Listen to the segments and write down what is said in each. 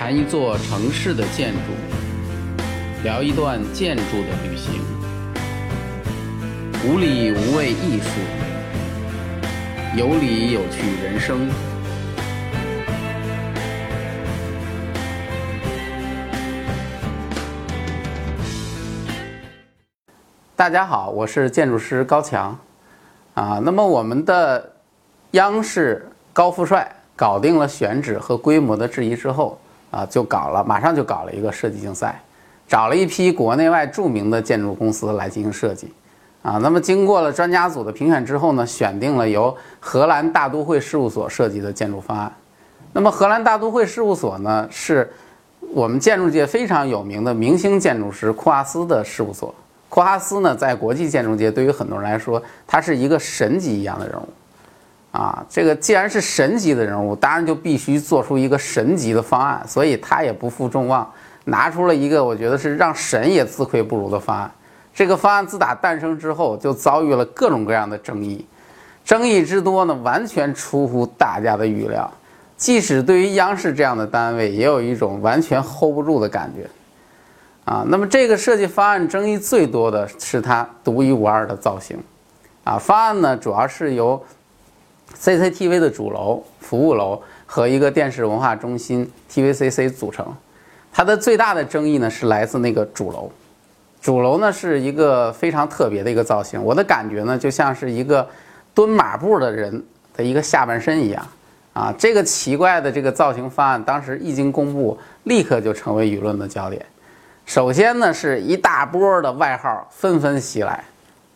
谈一座城市的建筑，聊一段建筑的旅行。无理无畏艺术，有理有趣人生。大家好，我是建筑师高强。啊，那么我们的央视高富帅搞定了选址和规模的质疑之后，啊，就搞了，马上就搞了一个设计竞赛，找了一批国内外著名的建筑公司来进行设计。啊，那么经过了专家组的评选之后呢，选定了由荷兰大都会事务所设计的建筑方案。那么荷兰大都会事务所呢，是我们建筑界非常有名的明星建筑师库哈斯的事务所。库哈斯呢，在国际建筑界对于很多人来说，他是一个神级一样的人物，啊，这个既然是神级的人物，当然就必须做出一个神级的方案，所以他也不负众望，拿出了一个我觉得是让神也自愧不如的方案。这个方案自打诞生之后，就遭遇了各种各样的争议，争议之多呢，完全出乎大家的预料，即使对于央视这样的单位，也有一种完全 hold 不住的感觉。啊，那么这个设计方案争议最多的是它独一无二的造型，啊，方案呢主要是由 CCTV 的主楼、服务楼和一个电视文化中心 TVCC 组成，它的最大的争议呢是来自那个主楼，主楼呢是一个非常特别的一个造型，我的感觉呢就像是一个蹲马步的人的一个下半身一样，啊，这个奇怪的这个造型方案当时一经公布，立刻就成为舆论的焦点。首先呢，是一大波的外号纷纷袭来，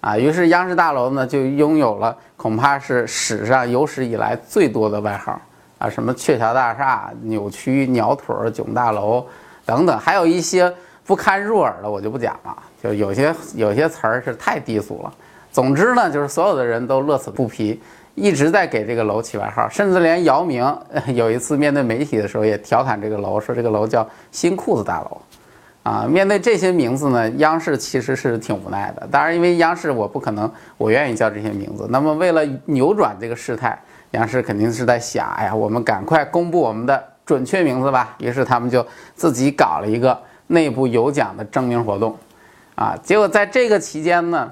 啊，于是央视大楼呢就拥有了恐怕是史上有史以来最多的外号，啊，什么鹊桥大厦、扭曲鸟腿儿、囧大楼等等，还有一些不堪入耳的，我就不讲了，就有些有些词儿是太低俗了。总之呢，就是所有的人都乐此不疲，一直在给这个楼起外号，甚至连姚明有一次面对媒体的时候也调侃这个楼，说这个楼叫新裤子大楼。啊，面对这些名字呢，央视其实是挺无奈的。当然，因为央视我不可能，我愿意叫这些名字。那么，为了扭转这个事态，央视肯定是在想，哎呀，我们赶快公布我们的准确名字吧。于是他们就自己搞了一个内部有奖的征名活动，啊，结果在这个期间呢，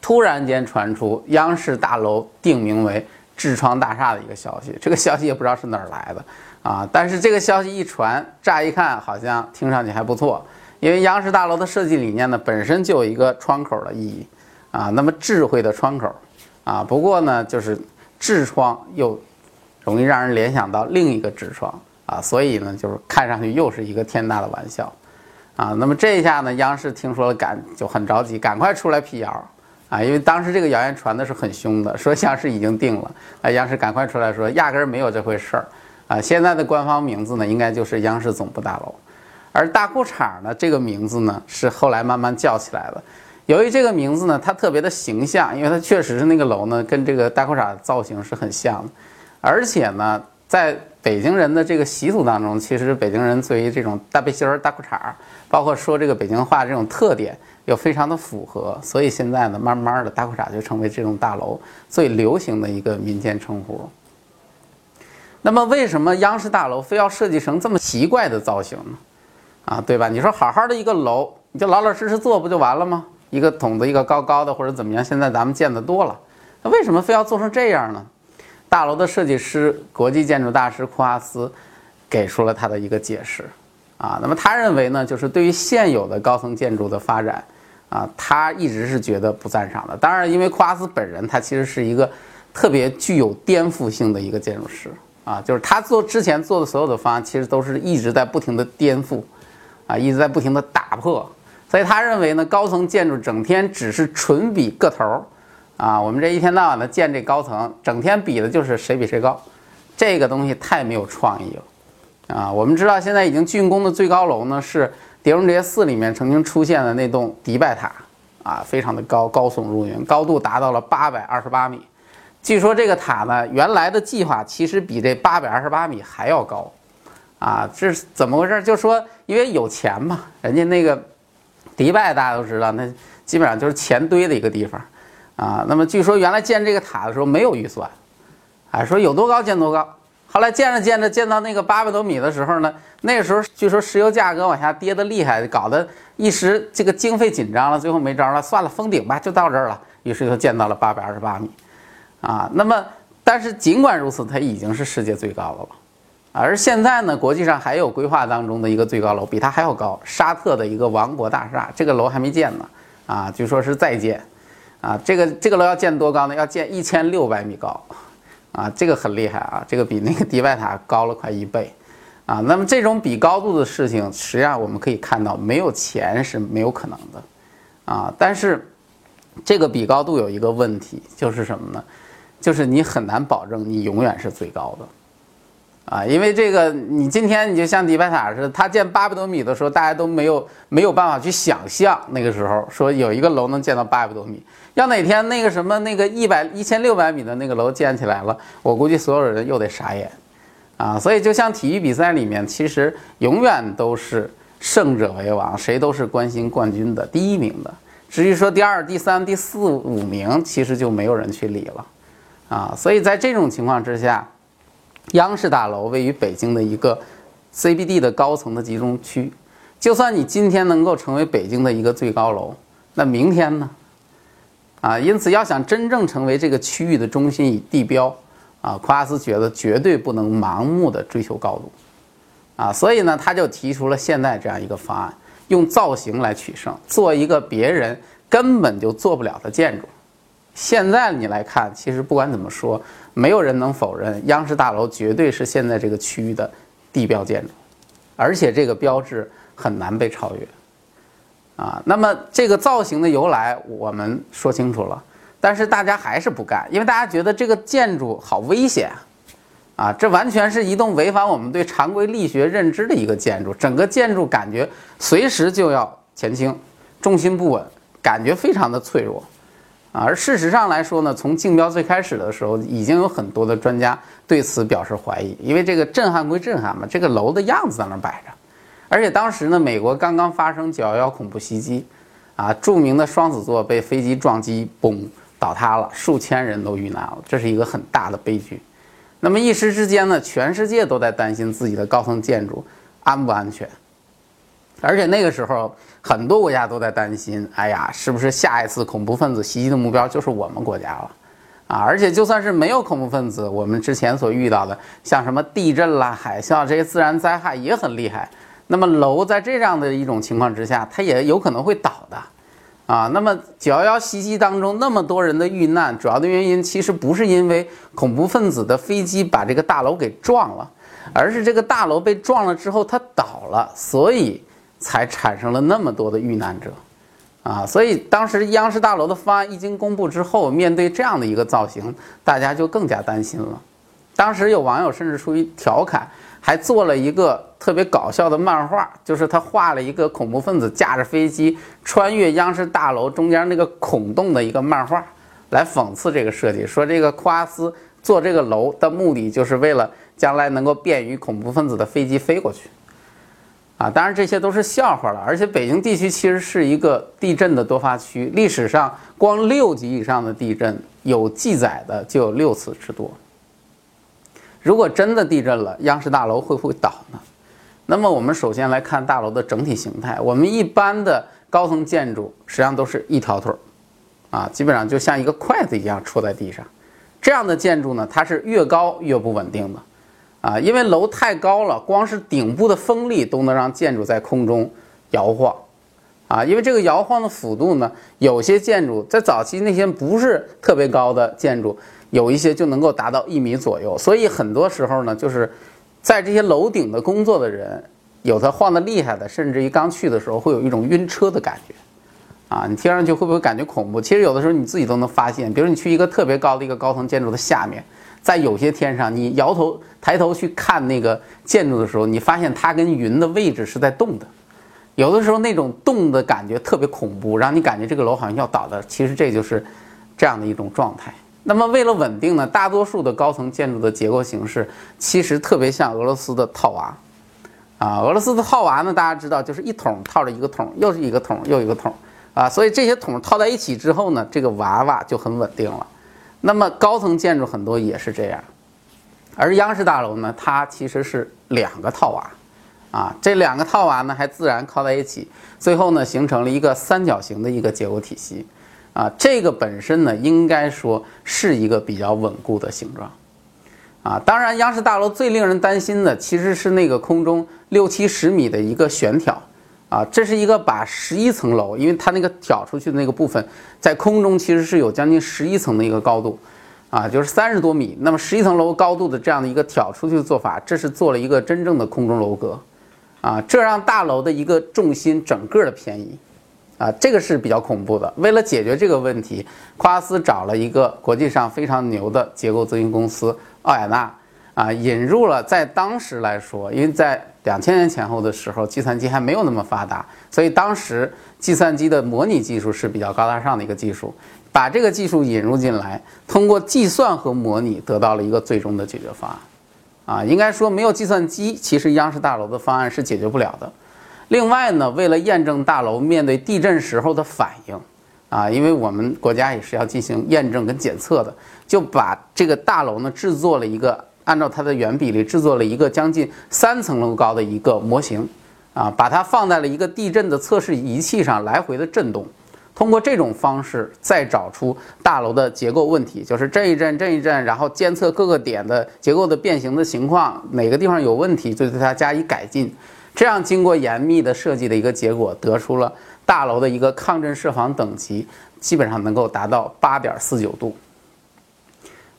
突然间传出央视大楼定名为痔疮大厦的一个消息。这个消息也不知道是哪儿来的。啊！但是这个消息一传，乍一看好像听上去还不错，因为央视大楼的设计理念呢本身就有一个窗口的意义，啊，那么智慧的窗口，啊，不过呢就是痔疮又容易让人联想到另一个痔疮，啊，所以呢就是看上去又是一个天大的玩笑，啊，那么这一下呢央视听说了赶就很着急，赶快出来辟谣，啊，因为当时这个谣言传的是很凶的，说央视已经定了，啊，央视赶快出来说压根儿没有这回事儿。啊，现在的官方名字呢，应该就是央视总部大楼，而大裤衩呢，这个名字呢，是后来慢慢叫起来的。由于这个名字呢，它特别的形象，因为它确实是那个楼呢，跟这个大裤衩造型是很像的。而且呢，在北京人的这个习俗当中，其实北京人对于这种大背心儿、大裤衩，包括说这个北京话这种特点，又非常的符合。所以现在呢，慢慢的大裤衩就成为这种大楼最流行的一个民间称呼。那么为什么央视大楼非要设计成这么奇怪的造型呢？啊，对吧？你说好好的一个楼，你就老老实实做不就完了吗？一个筒子，一个高高的或者怎么样？现在咱们见得多了，那为什么非要做成这样呢？大楼的设计师、国际建筑大师库哈斯给出了他的一个解释。啊，那么他认为呢，就是对于现有的高层建筑的发展，啊，他一直是觉得不赞赏的。当然，因为库哈斯本人他其实是一个特别具有颠覆性的一个建筑师。啊，就是他做之前做的所有的方案，其实都是一直在不停的颠覆，啊，一直在不停的打破，所以他认为呢，高层建筑整天只是纯比个头儿，啊，我们这一天到晚的建这高层，整天比的就是谁比谁高，这个东西太没有创意了，啊，我们知道现在已经竣工的最高楼呢是碟中谍四里面曾经出现的那栋迪拜塔，啊，非常的高，高耸入云，高度达到了八百二十八米。据说这个塔呢，原来的计划其实比这八百二十八米还要高，啊，这是怎么回事？就说因为有钱嘛，人家那个迪拜大家都知道，那基本上就是钱堆的一个地方，啊，那么据说原来建这个塔的时候没有预算，啊，说有多高建多高，后来建着建着，建到那个八百多米的时候呢，那个时候据说石油价格往下跌的厉害，搞得一时这个经费紧张了，最后没招了，算了，封顶吧，就到这儿了。于是就建到了八百二十八米，啊，那么但是尽管如此，它已经是世界最高的了。而现在呢，国际上还有规划当中的一个最高楼，比它还要高，沙特的一个王国大厦，这个楼还没建呢，啊，据说是在建，啊，这个这个楼要建多高呢？要建一千六百米高，啊，这个很厉害啊，这个比那个迪拜塔高了快一倍，啊，那么这种比高度的事情，实际上我们可以看到，没有钱是没有可能的，啊，但是这个比高度有一个问题，就是什么呢？就是你很难保证你永远是最高的。啊，因为这个，你今天你就像迪拜塔似的，它建八百多米的时候，大家都没有没有办法去想象那个时候说有一个楼能建到八百多米。要哪天那个什么那个一百一千六百米的那个楼建起来了，我估计所有人又得傻眼。啊，所以就像体育比赛里面，其实永远都是胜者为王，谁都是关心冠军的第一名的。至于说第二、第三、第四、五名，其实就没有人去理了。啊，所以在这种情况之下。央视大楼位于北京的一个 CBD 的高层的集中区，就算你今天能够成为北京的一个最高楼，那明天呢？啊，因此要想真正成为这个区域的中心与地标，啊，库阿斯觉得绝对不能盲目的追求高度，啊，所以呢，他就提出了现在这样一个方案，用造型来取胜，做一个别人根本就做不了的建筑。现在你来看，其实不管怎么说。没有人能否认，央视大楼绝对是现在这个区域的地标建筑，而且这个标志很难被超越。啊，那么这个造型的由来我们说清楚了，但是大家还是不干，因为大家觉得这个建筑好危险啊！这完全是一栋违反我们对常规力学认知的一个建筑，整个建筑感觉随时就要前倾，重心不稳，感觉非常的脆弱。而事实上来说呢，从竞标最开始的时候，已经有很多的专家对此表示怀疑，因为这个震撼归震撼嘛，这个楼的样子在那摆着，而且当时呢，美国刚刚发生九幺幺恐怖袭击，啊，著名的双子座被飞机撞击，嘣，倒塌了，数千人都遇难了，这是一个很大的悲剧。那么一时之间呢，全世界都在担心自己的高层建筑安不安全。而且那个时候，很多国家都在担心，哎呀，是不是下一次恐怖分子袭击的目标就是我们国家了？啊，而且就算是没有恐怖分子，我们之前所遇到的，像什么地震啦、海啸这些自然灾害也很厉害。那么楼在这样的一种情况之下，它也有可能会倒的，啊，那么九幺幺袭击当中那么多人的遇难，主要的原因其实不是因为恐怖分子的飞机把这个大楼给撞了，而是这个大楼被撞了之后它倒了，所以。才产生了那么多的遇难者，啊，所以当时央视大楼的方案一经公布之后，面对这样的一个造型，大家就更加担心了。当时有网友甚至出于调侃，还做了一个特别搞笑的漫画，就是他画了一个恐怖分子驾着飞机穿越央视大楼中间那个孔洞的一个漫画，来讽刺这个设计，说这个库阿斯做这个楼的目的就是为了将来能够便于恐怖分子的飞机飞过去。啊，当然这些都是笑话了。而且北京地区其实是一个地震的多发区，历史上光六级以上的地震有记载的就有六次之多。如果真的地震了，央视大楼会不会倒呢？那么我们首先来看大楼的整体形态。我们一般的高层建筑实际上都是一条腿儿，啊，基本上就像一个筷子一样戳在地上。这样的建筑呢，它是越高越不稳定的。啊，因为楼太高了，光是顶部的风力都能让建筑在空中摇晃，啊，因为这个摇晃的幅度呢，有些建筑在早期那些不是特别高的建筑，有一些就能够达到一米左右，所以很多时候呢，就是在这些楼顶的工作的人，有的晃得厉害的，甚至于刚去的时候会有一种晕车的感觉，啊，你听上去会不会感觉恐怖？其实有的时候你自己都能发现，比如你去一个特别高的一个高层建筑的下面。在有些天上，你摇头抬头去看那个建筑的时候，你发现它跟云的位置是在动的。有的时候那种动的感觉特别恐怖，让你感觉这个楼好像要倒的。其实这就是这样的一种状态。那么为了稳定呢，大多数的高层建筑的结构形式其实特别像俄罗斯的套娃啊。俄罗斯的套娃呢，大家知道就是一桶套着一个桶，又是一个桶又一个桶啊。所以这些桶套在一起之后呢，这个娃娃就很稳定了。那么高层建筑很多也是这样，而央视大楼呢，它其实是两个套瓦，啊，这两个套瓦呢还自然靠在一起，最后呢形成了一个三角形的一个结构体系，啊，这个本身呢应该说是一个比较稳固的形状，啊，当然央视大楼最令人担心的其实是那个空中六七十米的一个悬挑，啊，这是一个把十一层楼，因为它那个挑出去的那个部分在空中其实是有将近十一层的一个高度。啊，就是三十多米，那么十一层楼高度的这样的一个挑出去的做法，这是做了一个真正的空中楼阁，啊，这让大楼的一个重心整个的偏移，啊，这个是比较恐怖的。为了解决这个问题，夸斯找了一个国际上非常牛的结构咨询公司奥雅纳，啊，引入了在当时来说，因为在两千年前后的时候，计算机还没有那么发达，所以当时计算机的模拟技术是比较高大上的一个技术。把这个技术引入进来，通过计算和模拟得到了一个最终的解决方案，啊，应该说没有计算机，其实央视大楼的方案是解决不了的。另外呢，为了验证大楼面对地震时候的反应，啊，因为我们国家也是要进行验证跟检测的，就把这个大楼呢制作了一个按照它的原比例制作了一个将近三层楼高的一个模型，啊，把它放在了一个地震的测试仪器上来回的震动。通过这种方式再找出大楼的结构问题，就是震一震，震一震，然后监测各个点的结构的变形的情况，哪个地方有问题就对它加以改进。这样经过严密的设计的一个结果，得出了大楼的一个抗震设防等级，基本上能够达到八点四九度。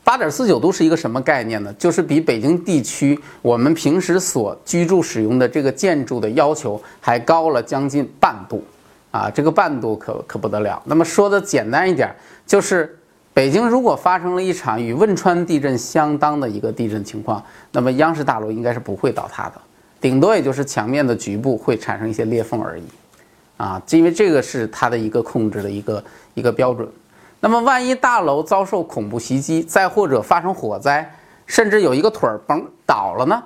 八点四九度是一个什么概念呢？就是比北京地区我们平时所居住使用的这个建筑的要求还高了将近半度。啊，这个半度可可不得了。那么说的简单一点，就是北京如果发生了一场与汶川地震相当的一个地震情况，那么央视大楼应该是不会倒塌的，顶多也就是墙面的局部会产生一些裂缝而已。啊，因为这个是它的一个控制的一个一个标准。那么万一大楼遭受恐怖袭击，再或者发生火灾，甚至有一个腿儿崩倒了呢？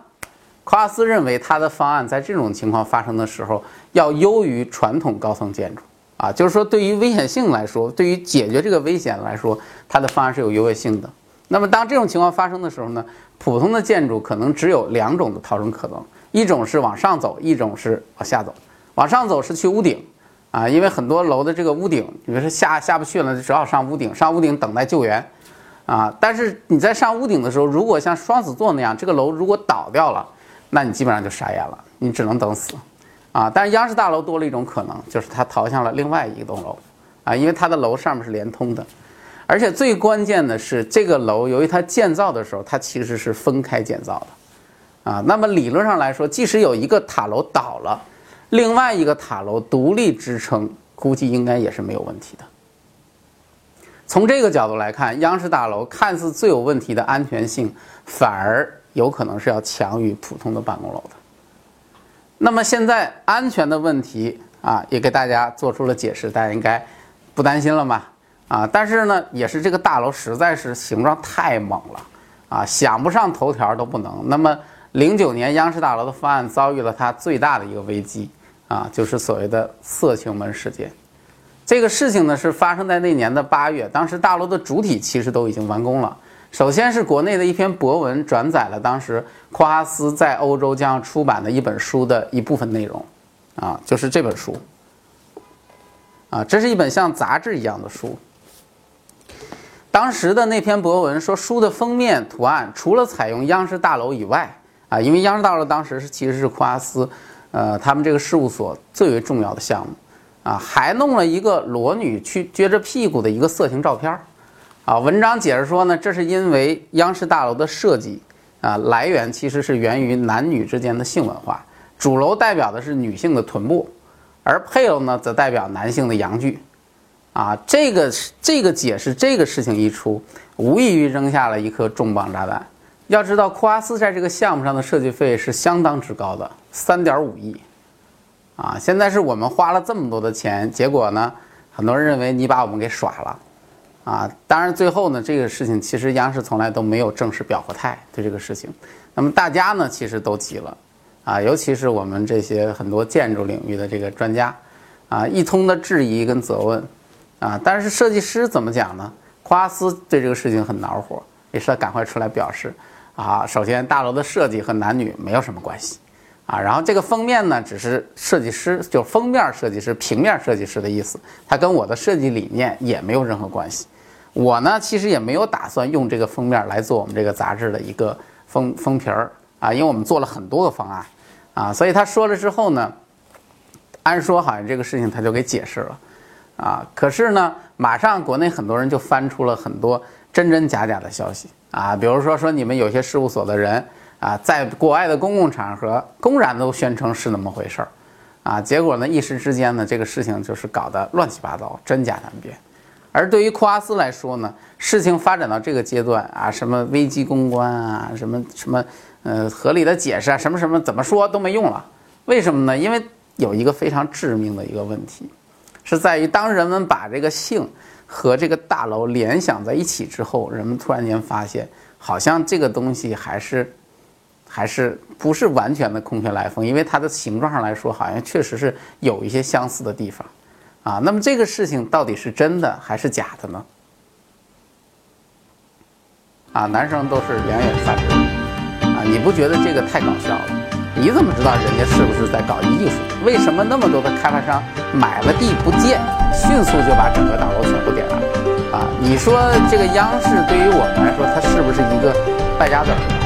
夸斯认为他的方案在这种情况发生的时候。要优于传统高层建筑啊，就是说对于危险性来说，对于解决这个危险来说，它的方案是有优越性的。那么当这种情况发生的时候呢，普通的建筑可能只有两种的逃生可能，一种是往上走，一种是往下走。往上走是去屋顶啊，因为很多楼的这个屋顶，比如说下下不去了，就只好上屋顶，上屋顶等待救援啊。但是你在上屋顶的时候，如果像双子座那样，这个楼如果倒掉了，那你基本上就傻眼了，你只能等死。啊，但是央视大楼多了一种可能，就是它逃向了另外一栋楼，啊，因为它的楼上面是连通的，而且最关键的是，这个楼由于它建造的时候，它其实是分开建造的，啊，那么理论上来说，即使有一个塔楼倒了，另外一个塔楼独立支撑，估计应该也是没有问题的。从这个角度来看，央视大楼看似最有问题的安全性，反而有可能是要强于普通的办公楼的。那么现在安全的问题啊，也给大家做出了解释，大家应该不担心了嘛？啊，但是呢，也是这个大楼实在是形状太猛了啊，想不上头条都不能。那么零九年央视大楼的方案遭遇了它最大的一个危机啊，就是所谓的色情门事件。这个事情呢是发生在那年的八月，当时大楼的主体其实都已经完工了。首先是国内的一篇博文转载了当时库哈斯在欧洲将要出版的一本书的一部分内容，啊，就是这本书，啊，这是一本像杂志一样的书。当时的那篇博文说，书的封面图案除了采用央视大楼以外，啊，因为央视大楼当时是其实是库哈斯，呃，他们这个事务所最为重要的项目，啊，还弄了一个裸女去撅着屁股的一个色情照片。啊，文章解释说呢，这是因为央视大楼的设计啊，来源其实是源于男女之间的性文化。主楼代表的是女性的臀部，而配楼呢则代表男性的阳具。啊，这个这个解释，这个事情一出，无异于扔下了一颗重磅炸弹。要知道，库阿斯在这个项目上的设计费是相当之高的，三点五亿。啊，现在是我们花了这么多的钱，结果呢，很多人认为你把我们给耍了。啊，当然，最后呢，这个事情其实央视从来都没有正式表过态对这个事情。那么大家呢，其实都急了，啊，尤其是我们这些很多建筑领域的这个专家，啊，一通的质疑跟责问，啊，但是设计师怎么讲呢？夸斯对这个事情很恼火，也是要赶快出来表示，啊，首先大楼的设计和男女没有什么关系，啊，然后这个封面呢，只是设计师就封面设计师、平面设计师的意思，它跟我的设计理念也没有任何关系。我呢，其实也没有打算用这个封面来做我们这个杂志的一个封封皮儿啊，因为我们做了很多个方案啊，所以他说了之后呢，按说好像这个事情他就给解释了啊，可是呢，马上国内很多人就翻出了很多真真假假的消息啊，比如说说你们有些事务所的人啊，在国外的公共场合公然都宣称是那么回事儿啊，结果呢，一时之间呢，这个事情就是搞得乱七八糟，真假难辨。而对于库阿斯来说呢，事情发展到这个阶段啊，什么危机公关啊，什么什么，呃，合理的解释啊，什么什么怎么说都没用了。为什么呢？因为有一个非常致命的一个问题，是在于当人们把这个性和这个大楼联想在一起之后，人们突然间发现，好像这个东西还是还是不是完全的空穴来风，因为它的形状上来说，好像确实是有一些相似的地方。啊，那么这个事情到底是真的还是假的呢？啊，男生都是两眼发直，啊，你不觉得这个太搞笑了？你怎么知道人家是不是在搞艺术？为什么那么多的开发商买了地不建，迅速就把整个大楼全部点燃？啊，你说这个央视对于我们来说，它是不是一个败家子儿？